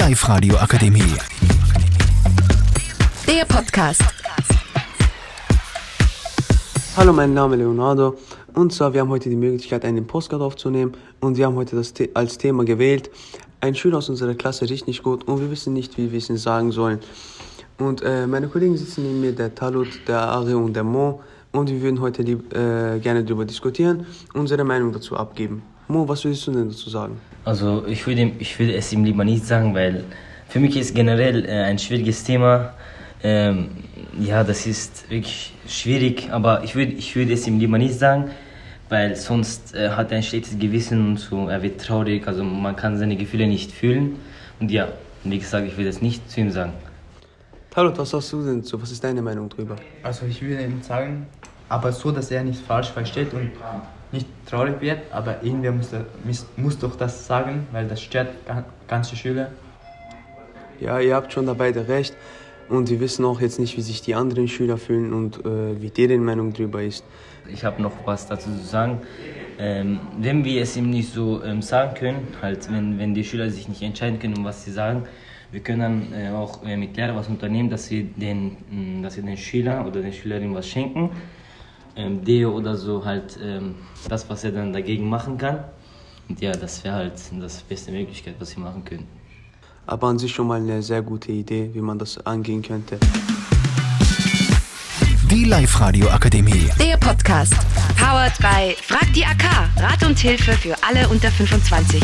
Live-Radio Akademie. Der Podcast. Hallo, mein Name ist Leonardo und zwar wir haben heute die Möglichkeit, einen Postcard aufzunehmen und wir haben heute das The als Thema gewählt. Ein Schüler aus unserer Klasse riecht nicht gut und wir wissen nicht, wie wir es ihm sagen sollen. Und äh, meine Kollegen sitzen neben mir, der Talut, der Ari und der Mo und wir würden heute lieb, äh, gerne darüber diskutieren, unsere Meinung dazu abgeben. Mo, was würdest du denn dazu sagen? Also ich würde, ich würde es ihm lieber nicht sagen, weil für mich ist generell äh, ein schwieriges Thema. Ähm, ja, das ist wirklich schwierig, aber ich würde, ich würde es ihm lieber nicht sagen, weil sonst äh, hat er ein schlechtes Gewissen und so, er wird traurig, also man kann seine Gefühle nicht fühlen. Und ja, wie gesagt, ich würde es nicht zu ihm sagen. Talut, was sagst du denn dazu? Was ist deine Meinung drüber? Also ich würde ihm sagen, aber so, dass er nicht falsch versteht und nicht traurig wird, aber irgendwer muss, muss, muss doch das sagen, weil das stört ga- ganze Schüler. Ja, ihr habt schon da beide recht. Und wir wissen auch jetzt nicht, wie sich die anderen Schüler fühlen und äh, wie deren Meinung drüber ist. Ich habe noch was dazu zu sagen. Ähm, wenn wir es ihm nicht so ähm, sagen können, halt wenn, wenn die Schüler sich nicht entscheiden können, was sie sagen, wir können dann äh, auch äh, mit Lehrer was unternehmen, dass wir den, mh, dass wir den Schüler oder den Schülerinnen was schenken. Ähm, Deo oder so halt ähm, das, was er dann dagegen machen kann. Und ja, das wäre halt das beste Möglichkeit, was wir machen können. Aber an sich schon mal eine sehr gute Idee, wie man das angehen könnte. Die Live-Radio Akademie. Der Podcast. Powered by Frag die AK. Rat und Hilfe für alle unter 25.